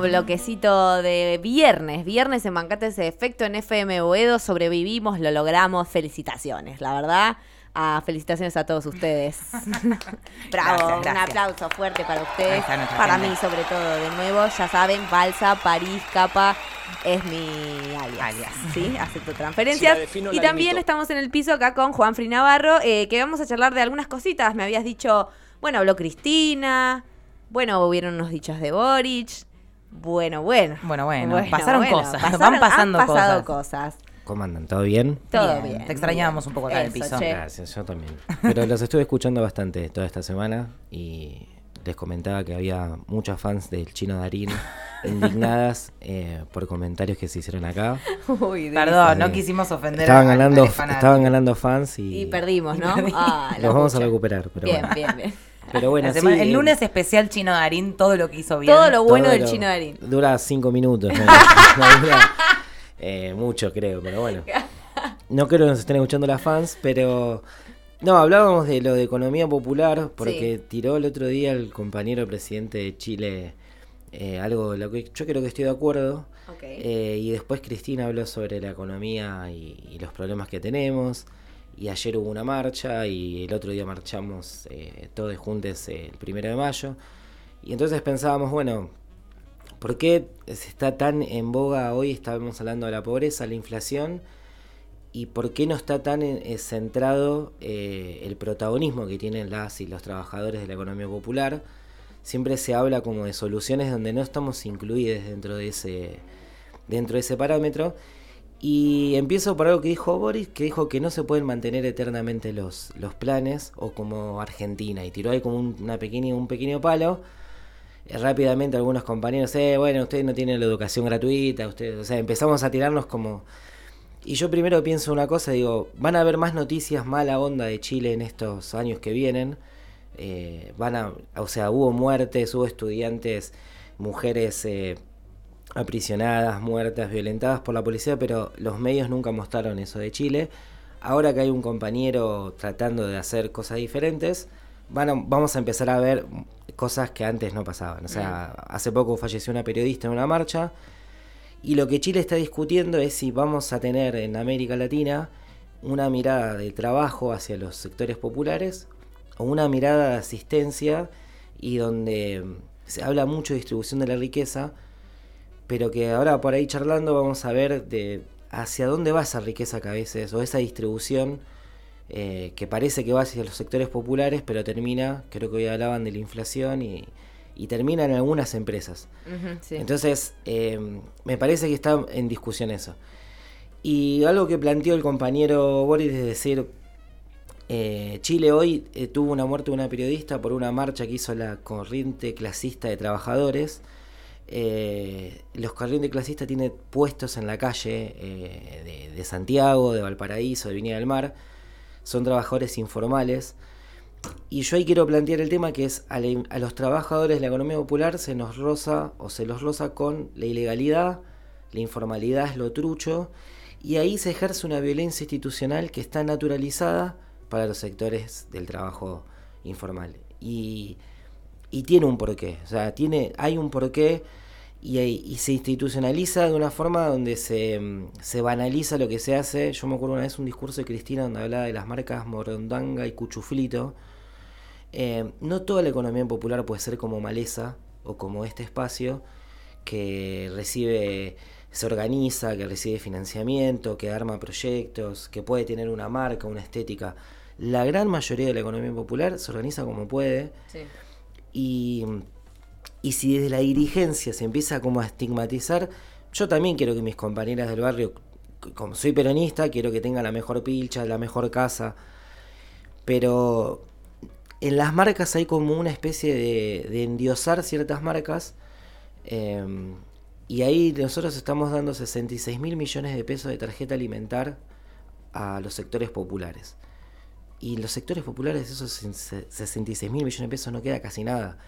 último bloquecito de viernes. Viernes en Bancate ese efecto en FM Boedo. Sobrevivimos, lo logramos. Felicitaciones, la verdad. Ah, felicitaciones a todos ustedes. Bravo, Gracias, un aplauso fuerte para ustedes. Para gente. mí, sobre todo, de nuevo, ya saben, Balsa, París, Capa, es mi alias. Alias. Sí, acepto transferencias. Si defino, y también limito. estamos en el piso acá con Juan Fri Navarro, eh, que vamos a charlar de algunas cositas. Me habías dicho, bueno, habló Cristina, bueno, hubieron unos dichos de Boric. Bueno, bueno. Bueno, bueno, pasaron cosas, pasaron- van pasando han pasado cosas. cosas. ¿Cómo andan? ¿Todo bien? Todo Bien, bien. te extrañábamos un poco acá en el piso. che. Gracias, yo también. Pero los estuve escuchando bastante toda esta semana y les comentaba que había muchas fans del chino Darín indignadas eh, por comentarios que se hicieron acá. Uy, Perdón, no quisimos ofender Estaban a- ganando, estaban ganando fans y, Y perdimos, ¿no? perdimos. Ah, los vamos a recuperar. Pero Bien, bueno. bien, bien. Pero bueno, La semana- sí, el lunes especial Chino Darín, todo lo que hizo bien. Todo lo bueno todo del lo- chino Darín. Dura cinco minutos. No, No dura, eh, mucho, creo, pero bueno. No creo que nos estén escuchando las fans, pero. No, hablábamos de lo de economía popular, porque Sí. tiró el otro día el compañero presidente de Chile eh, algo de lo que yo creo que estoy de acuerdo. Eh, y después Cristina habló sobre la economía y, y los problemas que tenemos. Y ayer hubo una marcha y el otro día marchamos eh, todos juntos el primero de mayo. Y entonces pensábamos, bueno, ¿por qué está tan en boga hoy? Estábamos hablando de la pobreza, la inflación. ¿Y por qué no está tan eh, centrado eh, el protagonismo que tienen las y los trabajadores de la economía popular? Siempre se habla como de soluciones donde no estamos incluidos dentro de ese, dentro de ese parámetro. Y empiezo por algo que dijo Boris, que dijo que no se pueden mantener eternamente los, los planes, o como Argentina, y tiró ahí como un, una pequeña, un pequeño palo. Eh, rápidamente algunos compañeros, eh, bueno, ustedes no tienen la educación gratuita, ustedes, o sea, empezamos a tirarnos como... Y yo primero pienso una cosa, digo, van a haber más noticias mala onda de Chile en estos años que vienen. Eh, van a, o sea, hubo muertes, hubo estudiantes, mujeres eh, aprisionadas, muertas, violentadas por la policía, pero los medios nunca mostraron eso de Chile. Ahora que hay un compañero tratando de hacer cosas diferentes, van a- vamos a empezar a ver cosas que antes no pasaban. O sea, hace poco falleció una periodista en una marcha y lo que Chile está discutiendo es si vamos a tener en América Latina una mirada de trabajo hacia los sectores populares o una mirada de asistencia y donde mm, se habla mucho de distribución de la riqueza, pero que ahora por ahí charlando vamos a ver de hacia dónde va esa riqueza que a veces, o esa distribución eh, que parece que va hacia los sectores populares, pero termina, creo que hoy hablaban de la inflación y, y termina en algunas empresas. Sí. Entonces, eh, me parece que está en discusión eso. Y algo que planteó el compañero Boris es decir, eh, Chile hoy tuvo una muerte de una periodista por una marcha que hizo la corriente clasista de trabajadores. Eh, los corrientes clasistas tienen puestos en la calle eh, de, Santiago, de Valparaíso, de Viña del Mar. Son trabajadores informales. Y yo ahí quiero plantear el tema que es a los trabajadores de la economía popular se nos roza o se los roza con la ilegalidad, la informalidad es lo trucho, y ahí se ejerce una violencia institucional que está naturalizada para los sectores del trabajo informal. Y, y tiene un porqué, o sea, tiene, hay un porqué y, y se institucionaliza de una forma donde se, mm, se banaliza lo que se hace. Yo me acuerdo una vez un discurso de Cristina donde hablaba de las marcas Morondanga y Cuchuflito. Eh, no toda la economía popular puede ser como Maleza o como este espacio que recibe, se organiza, que recibe financiamiento, que arma proyectos, que puede tener una marca, una estética. La gran mayoría de la economía popular se organiza como puede Sí. Y, si desde la dirigencia se empieza como a estigmatizar, yo también quiero que mis compañeras del barrio, como soy peronista, quiero que tengan la mejor pilcha, la mejor casa, pero en las marcas hay como una especie de, endiosar ciertas marcas eh, y ahí nosotros estamos dando 66 mil millones de pesos de tarjeta alimentar a los sectores populares. Y los sectores populares, esos 66 mil millones de pesos, no queda casi nada.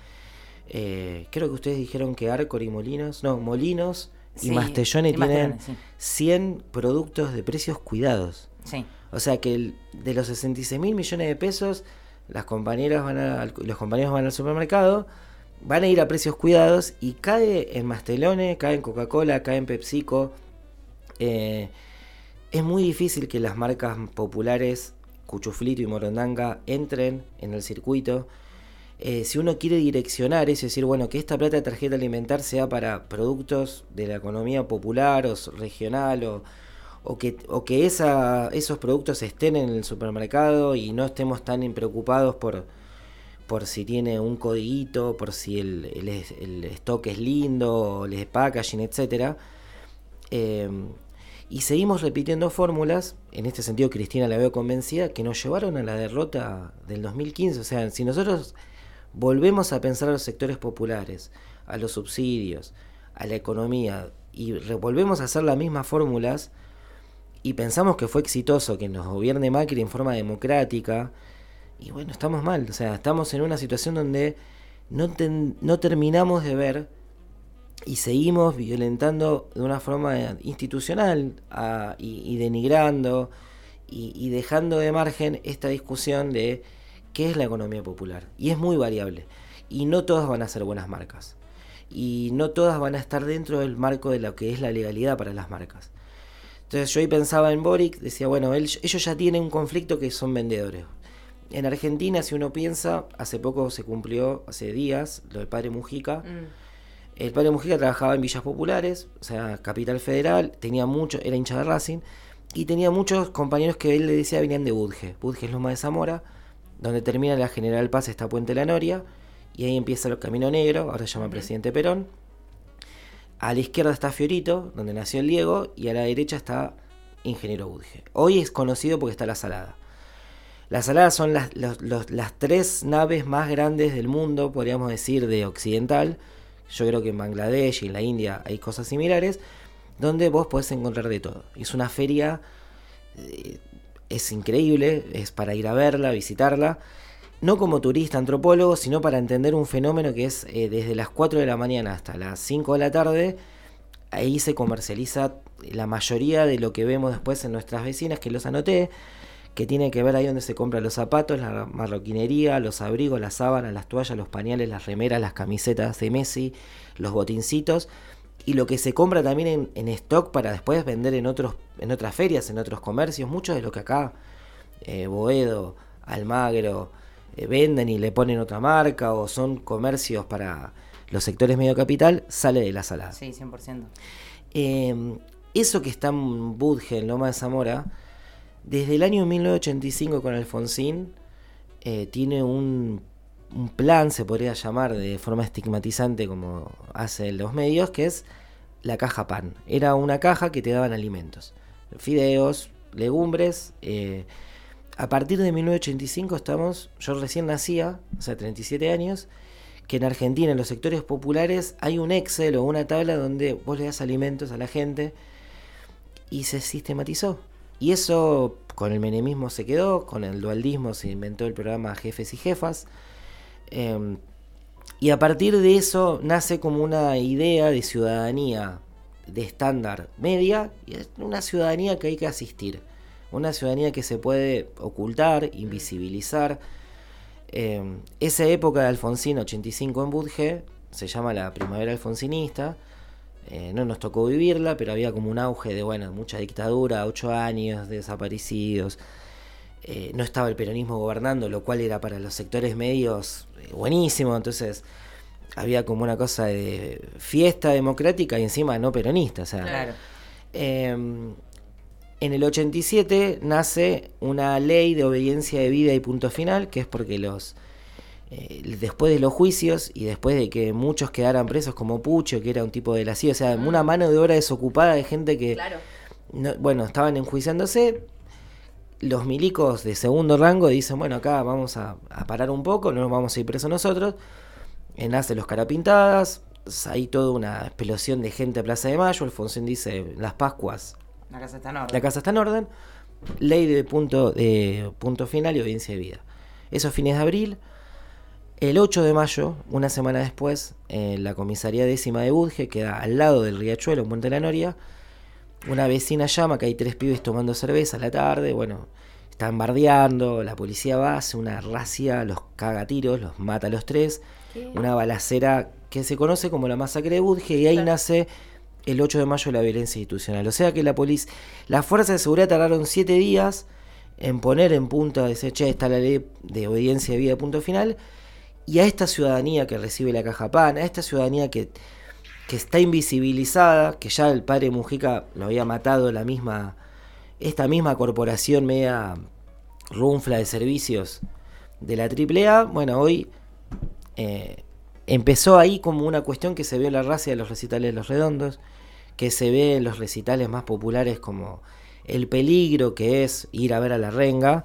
Eh, creo que ustedes dijeron que Arcor y Molinos, no, Molinos y Sí, Mastellone tienen Mastellone, sí. 100 productos de precios cuidados. Sí. O sea que el- de los 66 mil millones de pesos, las compañeras van a- los compañeros van al supermercado van a ir a precios cuidados y cae en Mastelone, cae en Coca-Cola, cae en PepsiCo. Eh, es muy difícil que las marcas populares, Cuchuflito y Morondanga, entren en el circuito. Eh, si uno quiere direccionar es decir, bueno, que esta plata de tarjeta alimentar sea para productos de la economía popular o regional o, que, esos productos estén en el supermercado y no estemos tan preocupados por, por si tiene un codiguito, por si el, stock es lindo, el packaging, etc. y seguimos repitiendo fórmulas, en este sentido Cristina la veo convencida, que nos llevaron a la derrota del 2015. O sea, si nosotros volvemos a pensar a los sectores populares, a los subsidios, a la economía, y volvemos a hacer las mismas fórmulas, y pensamos que fue exitoso que nos gobierne Macri en forma democrática, y bueno, estamos mal, o sea, estamos en una situación donde no, no terminamos de ver y seguimos violentando de una forma institucional y, denigrando y, dejando de margen esta discusión de qué es la economía popular. Y es muy variable. Y no todas van a ser buenas marcas. Y no todas van a estar dentro del marco de lo que es la legalidad para las marcas. Entonces yo ahí pensaba en Boric, decía, bueno, ellos ya tienen un conflicto que son vendedores. En Argentina, si uno piensa, hace poco se cumplió, hace días, lo del padre Mujica. Mm. El padre Mujica trabajaba en villas populares, o sea, capital federal, tenía mucho, era hincha de Racing, y tenía muchos compañeros que él le decía venían de Budge. Budge es Loma de Zamora, donde termina la General Paz está Puente La Noria, y ahí empieza el Camino Negro, ahora se llama Presidente Perón. A la izquierda está Fiorito, donde nació el Diego, y a la derecha está Ingeniero Budge. Hoy es conocido porque está La Salada. La Salada son las, las tres naves más grandes del mundo, podríamos decir, de occidental. Yo creo que en Bangladesh y en la India hay cosas similares, donde vos podés encontrar de todo. Es una feria, eh, es increíble, es para ir a verla, visitarla. No como turista, antropólogo, sino para entender un fenómeno que es eh, desde las 4 de la mañana hasta las 5 de la tarde. Ahí se comercializa la mayoría de lo que vemos después en nuestras vecinas, que los anoté que tiene que ver ahí donde se compran los zapatos, la marroquinería, los abrigos, las sábanas, las toallas, los pañales, las remeras, las camisetas de Messi, los botincitos y lo que se compra también en, stock para después vender en otros en otras ferias, en otros comercios, mucho de lo que acá eh, Boedo, Almagro eh, venden y le ponen otra marca o son comercios para los sectores medio capital, sale de la salada. Sí, 100%. Eh, eso que está en Budge, en Loma de Zamora, desde el año 1985 con Alfonsín eh, tiene un, plan, se podría llamar de forma estigmatizante como hacen los medios, que es la caja pan. Era una caja que te daban alimentos, fideos, legumbres. Eh, a partir de 1985 estamos, yo recién nacía, o sea, 37 años, que en Argentina, en los sectores populares, hay un Excel o una tabla donde vos le das alimentos a la gente y se sistematizó. Y eso con el menemismo se quedó, con el dualdismo se inventó el programa Jefes y Jefas. Em, y a partir de eso nace como una idea de ciudadanía de estándar media, y es una ciudadanía que hay que asistir, una ciudadanía que se puede ocultar, invisibilizar. Em, esa época de Alfonsín, 85 en Budge, se llama la primavera alfonsinista, eh, no nos tocó vivirla, pero había como un auge de, bueno, mucha dictadura, ocho años desaparecidos. Eh, no estaba el peronismo gobernando, lo cual era para los sectores medios eh, buenísimo. Entonces había como una cosa de fiesta democrática y encima no peronista. O sea, em, en el 87 nace una ley de obediencia de vida y punto final, que es porque los eh, después de los juicios y después de que muchos quedaran presos como Pucho, que era un tipo de la CIA, o sea, una mano de obra desocupada de gente que, bueno, estaban enjuiciándose. Los milicos de segundo rango dicen, bueno, acá vamos a, parar un poco, no nos vamos a ir presos nosotros. Nace los carapintadas, hay toda una explosión de gente a Plaza de Mayo, Alfonsín dice, las Pascuas. La casa está en orden. La casa está en orden. Ley de punto, de punto final y audiencia de vida. Esos fines de abril, el 8 de mayo, una semana después, en la comisaría décima de Budge, queda al lado del riachuelo, en Monte la Noria, una vecina llama que hay tres pibes tomando cerveza a la tarde, bueno, están bardeando, la policía va, hace una racia, los caga tiros, los mata a los tres. una balacera que se conoce como la masacre de Budge y ahí nace el 8 de mayo la violencia institucional. O sea que la policía, las fuerzas de seguridad tardaron siete días en poner en punto, decir, che, está la ley de obediencia de vida, punto final, y a esta ciudadanía que recibe la caja pan, a esta ciudadanía que, que está invisibilizada, que ya el padre Mujica lo había matado la misma, esta misma corporación media runfla de servicios de la AAA, bueno, hoy eh, empezó ahí como una cuestión que se ve en la raza de los recitales de los redondos, que se ve en los recitales más populares como el peligro que es ir a ver a la renga.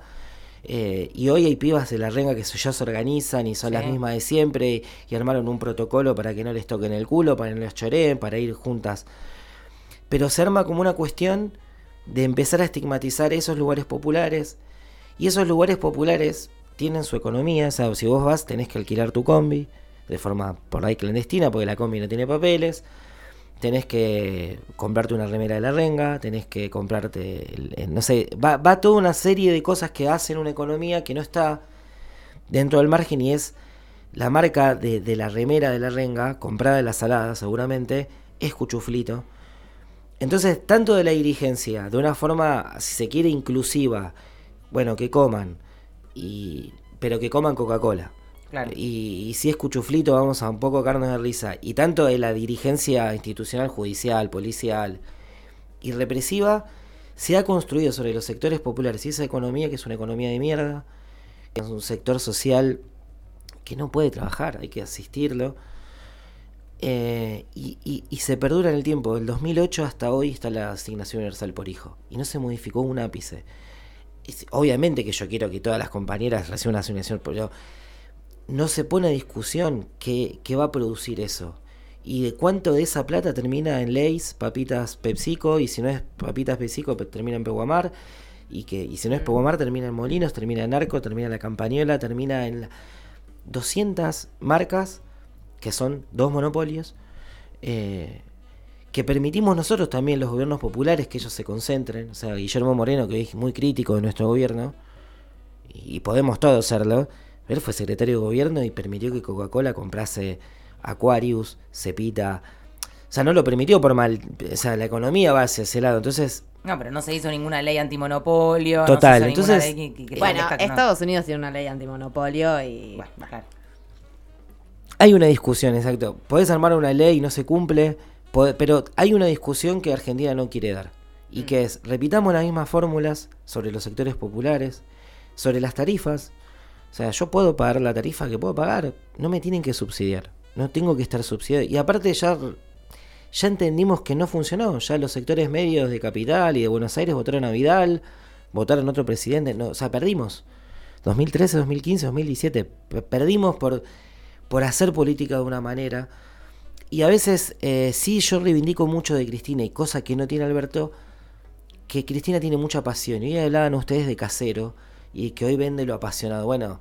Eh, y hoy hay pibas de la renga que ya se organizan y son las mismas de siempre y, armaron un protocolo para que no les toquen el culo, para que no les choreen, para ir juntas. Pero se arma como una cuestión de empezar a estigmatizar esos lugares populares. Y esos lugares populares tienen su economía. O sea, si vos vas, tenés que alquilar tu combi de forma por ahí clandestina, porque la combi no tiene papeles tenés que comprarte una remera de la renga, tenés que comprarte, no sé, va, va, toda una serie de cosas que hacen una economía que no está dentro del margen y es la marca de, la remera de la renga, comprada de la salada seguramente, es cuchuflito. Entonces, tanto de la dirigencia, de una forma, si se quiere, inclusiva, bueno, que coman, y, pero que coman Coca-Cola. Y, si es cuchuflito, vamos a un poco carne de risa. Y tanto de la dirigencia institucional, judicial, policial y represiva, se ha construido sobre los sectores populares y esa economía que es una economía de mierda, que es un sector social que no puede trabajar, hay que asistirlo. Eh, y, y, se perdura en el tiempo. Del 2008 hasta hoy está la asignación universal por hijo. Y no se modificó un ápice. obviamente que yo quiero que todas las compañeras reciban una asignación por hijo no se pone a discusión qué, va a producir eso. Y de cuánto de esa plata termina en Leys, papitas PepsiCo, y si no es papitas PepsiCo, termina en Peguamar, y que y si no es Peguamar, termina en Molinos, termina en Arco, termina en La Campañola, termina en 200 marcas, que son dos monopolios, eh, que permitimos nosotros también, los gobiernos populares, que ellos se concentren. O sea, Guillermo Moreno, que es muy crítico de nuestro gobierno, y podemos todos serlo, él fue secretario de gobierno y permitió que Coca-Cola comprase Aquarius, Cepita. O sea, no lo permitió por mal. O sea, la economía va hacia ese lado. Entonces. No, pero no se hizo ninguna ley antimonopolio. Total, entonces. bueno, Estados Unidos tiene una ley antimonopolio y. Bueno, claro. Hay una discusión, exacto. Podés armar una ley y no se cumple, pero hay una discusión que Argentina no quiere dar. Y mm. que es, repitamos las mismas fórmulas sobre los sectores populares, sobre las tarifas, o sea, yo puedo pagar la tarifa que puedo pagar, no me tienen que subsidiar, no tengo que estar subsidiado. Y aparte ya, ya entendimos que no funcionó, ya los sectores medios de Capital y de Buenos Aires votaron a Vidal, votaron otro presidente, no, o sea, perdimos. 2013, 2015, 2017, perdimos por, por hacer política de una manera. Y a veces eh, sí yo reivindico mucho de Cristina y cosa que no tiene Alberto, que Cristina tiene mucha pasión. Y hoy hablaban ustedes de casero y que hoy vende lo apasionado. Bueno,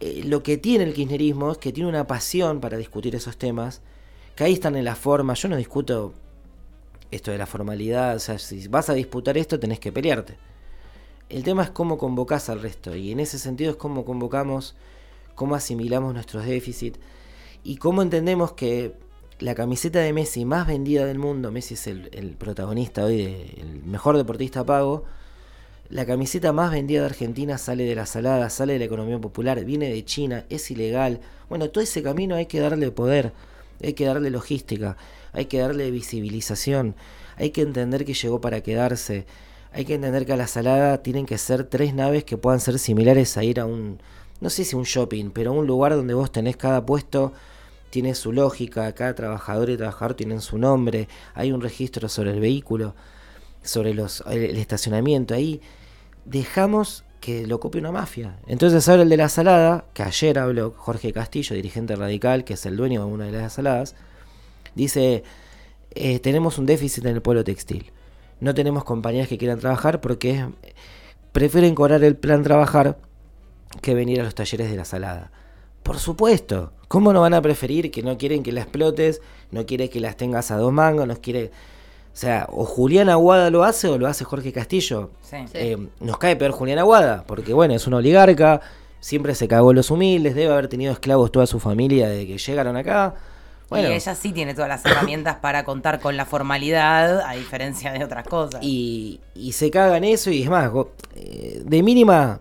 eh, lo que tiene el kirchnerismo es que tiene una pasión para discutir esos temas, que ahí están en la forma. Yo no discuto esto de la formalidad, o sea, si vas a disputar esto tenés que pelearte. El tema es cómo convocás al resto, y en ese sentido es cómo convocamos, cómo asimilamos nuestros déficits y cómo entendemos que la camiseta de Messi más vendida del mundo, Messi es el protagonista hoy, el mejor deportista pago, la camiseta más vendida de Argentina sale de la salada, sale de la economía popular, viene de China, es ilegal. Bueno, todo ese camino hay que darle poder, hay que darle logística, hay que darle visibilización, hay que entender que llegó para quedarse, hay que entender que a la salada tienen que ser tres naves que puedan ser similares a ir a un, no sé si un shopping, pero un lugar donde vos tenés cada puesto, tiene su lógica, cada trabajador y trabajador tienen su nombre, hay un registro sobre el vehículo, sobre los, el estacionamiento, ahí dejamos que lo copie una mafia. Entonces ahora el de la salada, que ayer habló Jorge Castillo, dirigente radical, que es el dueño de una de las saladas, dice, eh, tenemos un déficit en el pueblo textil. No tenemos compañías que quieran trabajar porque prefieren cobrar el plan trabajar que venir a los talleres de la salada. Por supuesto, ¿cómo no van a preferir que no quieren que la explotes, no quieren que las tengas a dos mangos, no quiere o sea, o Julián Aguada lo hace o lo hace Jorge Castillo. Eh, nos cae peor Julián Aguada, porque bueno, es un oligarca, siempre se cagó los humildes, debe haber tenido esclavos toda su familia desde que llegaron acá. Bueno, Y ella sí tiene todas las herramientas para contar con la formalidad, a diferencia de otras cosas. y, y se caga en eso y es más, eh, de mínima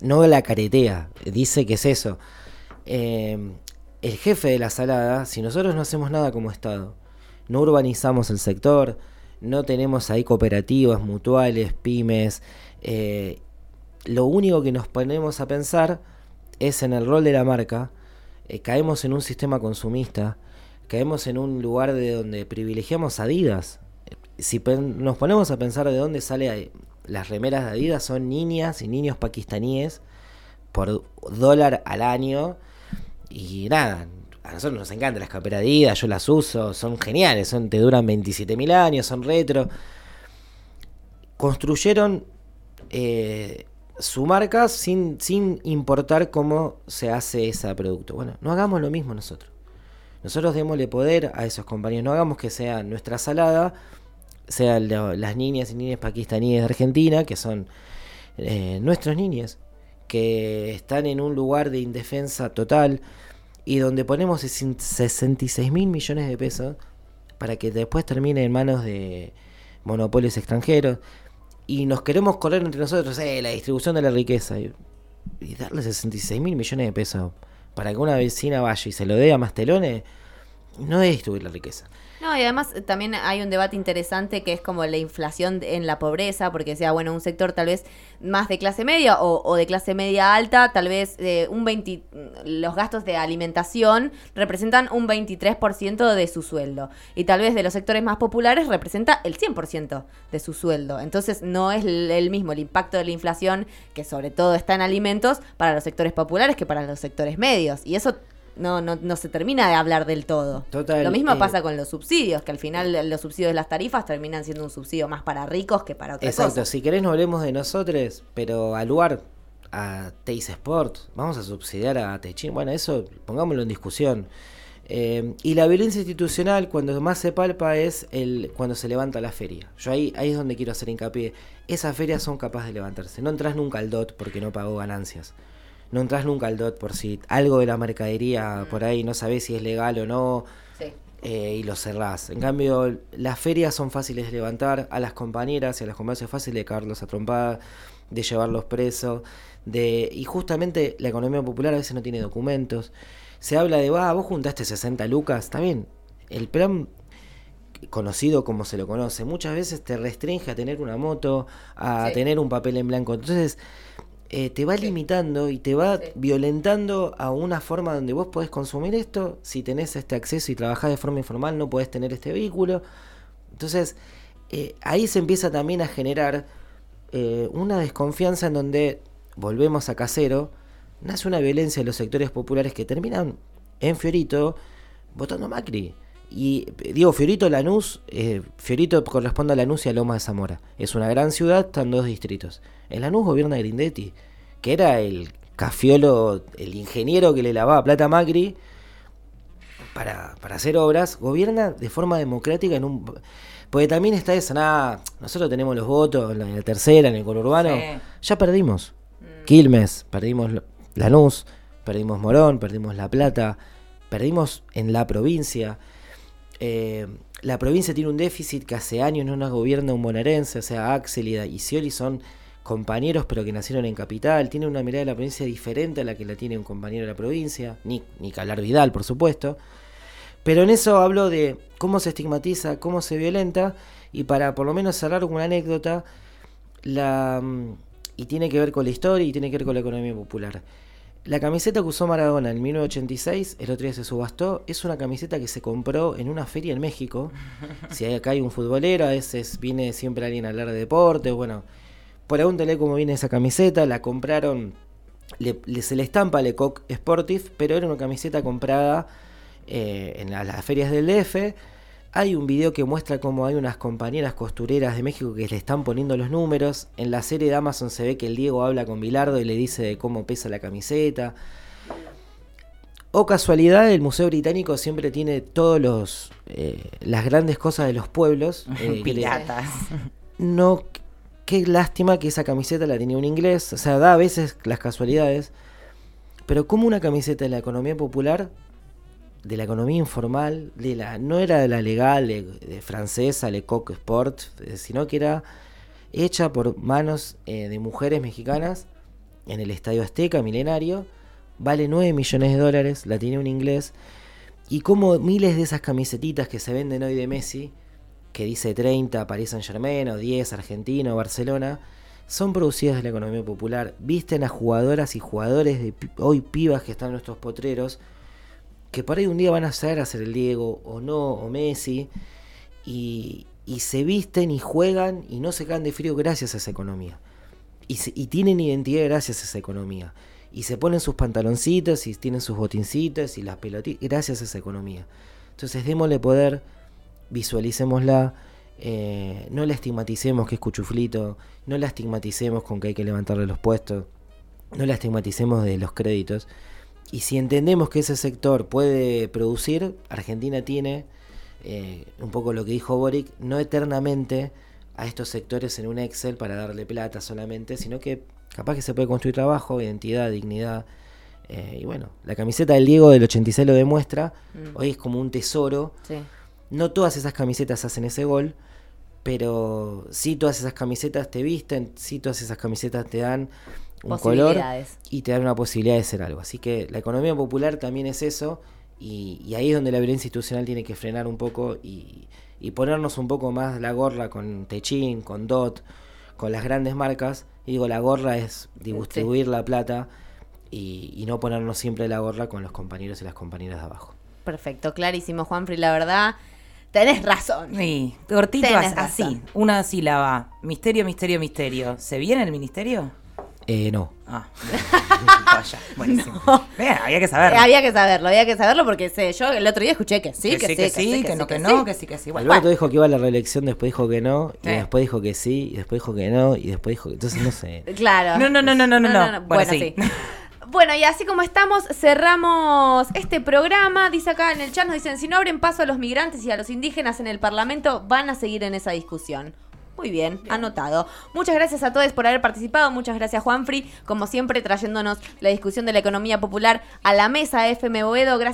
no la caretea, dice que es eso. Eh, el jefe de la salada, si nosotros no hacemos nada como Estado, no urbanizamos el sector, no tenemos ahí cooperativas, mutuales, pymes, eh, lo único que nos ponemos a pensar es en el rol de la marca, eh, caemos en un sistema consumista, caemos en un lugar de donde privilegiamos Adidas. Eh, Si nos ponemos a pensar de dónde sale las remeras de Adidas, son niñas y niños pakistaníes por dólar al año. Y nada, a nosotros nos encantan las camperas yo las uso, son geniales, son, te duran 27.000 años, son retro. Construyeron eh, su marca sin, sin importar cómo se hace ese producto. Bueno, no hagamos lo mismo nosotros. Nosotros démosle poder a esos compañeros, no hagamos que sea nuestra salada, sean las niñas y niñas pakistaníes de Argentina, que son eh, nuestros niños, que están en un lugar de indefensa total y donde ponemos 66 mil millones de pesos para que después termine en manos de monopolios extranjeros. Y nos queremos correr entre nosotros eh, la distribución de la riqueza y, darle 66 mil millones de pesos para que una vecina vaya y se lo dé a Mastelones no es distribuir la riqueza. No, y además eh, también hay un debate interesante que es como la inflación en la pobreza, porque sea, bueno, un sector tal vez más de clase media o, o de clase media alta, tal vez eh, un 20, los gastos de alimentación representan un 23% de su sueldo. Y tal vez de los sectores más populares representa el 100% de su sueldo. Entonces no es el mismo el impacto de la inflación, que sobre todo está en alimentos, para los sectores populares que para los sectores medios. Y eso... No, no, no se termina de hablar del todo. Total, Lo mismo eh, pasa con los subsidios, que al final los subsidios de las tarifas terminan siendo un subsidio más para ricos que para otras Exacto, si querés no hablemos de nosotros, pero al lugar, a Teis Sport, vamos a subsidiar a Techin, bueno, eso pongámoslo en discusión. Eh, y la violencia institucional, cuando más se palpa, es el cuando se levanta la feria. Yo ahí, ahí es donde quiero hacer hincapié. Esas ferias son capaces de levantarse. No entras nunca al DOT porque no pagó ganancias. No entras nunca al DOT por si algo de la mercadería por ahí no sabés si es legal o no Sí. eh, y lo cerrás. En cambio, las ferias son fáciles de levantar a las compañeras y a las compañeras es fácil de caerlos a trompada, de llevarlos presos, de y justamente la economía popular a veces no tiene documentos. Se habla de, va, vos juntaste 60 lucas, está bien. El plan conocido como se lo conoce, muchas veces te restringe a tener una moto, a Sí. tener un papel en blanco. Entonces, eh, te va limitando y te va Sí. violentando a una forma donde vos podés consumir esto. Si tenés este acceso y trabajás de forma informal, no podés tener este vehículo. Entonces, eh, ahí se empieza también a generar eh, una desconfianza en donde volvemos a casero. Nace una violencia de los sectores populares que terminan en Fiorito votando Macri. Y digo, Fiorito Lanús, eh, Fiorito corresponde a Lanús y a Loma de Zamora. Es una gran ciudad, están dos distritos. En Lanús gobierna Grindetti, que era el cafiolo, el ingeniero que le lavaba plata a Macri para, para hacer obras. Gobierna de forma democrática en un... Porque también está esa, nada, nosotros tenemos los votos en la, en la tercera, en el conurbano. Sí. Ya perdimos. Quilmes, perdimos Lanús, perdimos Morón, perdimos La Plata, perdimos en la provincia. Eh, la provincia tiene un déficit que hace años no nos gobierna un bonaerense, o sea, Axel y, Scioli son compañeros pero que nacieron en capital, tienen una mirada de la provincia diferente a la que la tiene un compañero de la provincia, ni, ni hablar Vidal, por supuesto. Pero en eso hablo de cómo se estigmatiza, cómo se violenta, y para por lo menos cerrar con una anécdota, mm, y tiene que ver con la historia y tiene que ver con la economía popular. La camiseta que usó Maradona en 1986, el otro día se subastó, es una camiseta que se compró en una feria en México. Si hay, acá hay un futbolero, a veces viene siempre alguien a hablar de deporte, bueno, pregúntale cómo viene esa camiseta, la compraron, le, le- se le estampa Lecoq Sportif, pero era una camiseta comprada eh, en la- las ferias del DF. Hay un video que muestra cómo hay unas compañeras costureras de México que le están poniendo los números. En la serie de Amazon se ve que el Diego habla con Bilardo y le dice de cómo pesa la camiseta. O casualidad, el Museo Británico siempre tiene todos los eh, las grandes cosas de los pueblos. eh, le- Piratas. no, qué lástima que esa camiseta la tenía un inglés. O sea, da a veces las casualidades. Pero como una camiseta de la economía popular, de la economía informal, de la no era de la legal, de, francesa, Le Coq Sport, eh, sino que era hecha por manos eh, de mujeres mexicanas en el Estadio Azteca Milenario, vale 9 millones de dólares, la tiene un inglés, y como miles de esas camisetitas que se venden hoy de Messi, que dice 30 París Saint Germain o 10 Argentina o Barcelona, son producidas de la economía popular, visten a jugadoras y jugadores de hoy pibas que están en nuestros potreros, que por ahí un día van a ser a ser el Diego o no, o Messi, y, y se visten y juegan y no se caen de frío gracias a esa economía. Y, se- y tienen identidad gracias a esa economía. Y se ponen sus pantaloncitos y tienen sus botincitos y las pelotitas gracias a esa economía. Entonces démosle poder, visualicémosla, eh, no la estigmaticemos que es cuchuflito, no la estigmaticemos con que hay que levantarle los puestos, no la estigmaticemos de los créditos. Y si entendemos que ese sector puede producir, Argentina tiene, eh, un poco lo que dijo Boric, no eternamente a estos sectores en un Excel para darle plata solamente, sino que capaz que se puede construir trabajo, identidad, dignidad. eh, y bueno, la camiseta del Diego del 86 lo demuestra, Mm. hoy es como un tesoro. Sí. No todas esas camisetas hacen ese gol, pero sí todas esas camisetas te visten, sí todas esas camisetas te dan un color Posibilidades. y te dan una posibilidad de ser algo. Así que la economía popular también es eso y, y ahí es donde la violencia institucional tiene que frenar un poco y, y ponernos un poco más la gorra con Techin, con DOT, con las grandes marcas. Y digo, la gorra es distribuir la plata y, y no ponernos siempre la gorra con los compañeros y las compañeras de abajo. Perfecto, clarísimo, Juanfri, la verdad. Tenés razón. Sí, cortito Tenés así, razón. una sílaba. Misterio, misterio, misterio. ¿Se viene el ministerio? Eh, no. Ah. Vaya, buenísimo. Bien, había que saberlo. Eh, había que saberlo, había que saberlo porque sé, yo el otro día escuché que sí, que, sí, que sí, que, no, que, no, que sí, que sí. Bueno, Alberto dijo que iba a la reelección, después dijo que no, y después dijo que sí, y después dijo que no, y después dijo que... Entonces no sé. Claro. No, no, no, no, no, no, no. Bueno, Bueno, sí. sí. Bueno, y así como estamos, cerramos este programa. Dice acá en el chat, nos dicen, si no abren paso a los migrantes y a los indígenas en el Parlamento, van a seguir en esa discusión. Muy bien, anotado. Muchas gracias a todos por haber participado. Muchas gracias, Juanfri, como siempre, trayéndonos la discusión de la economía popular a la mesa FM Boedo. Gracias.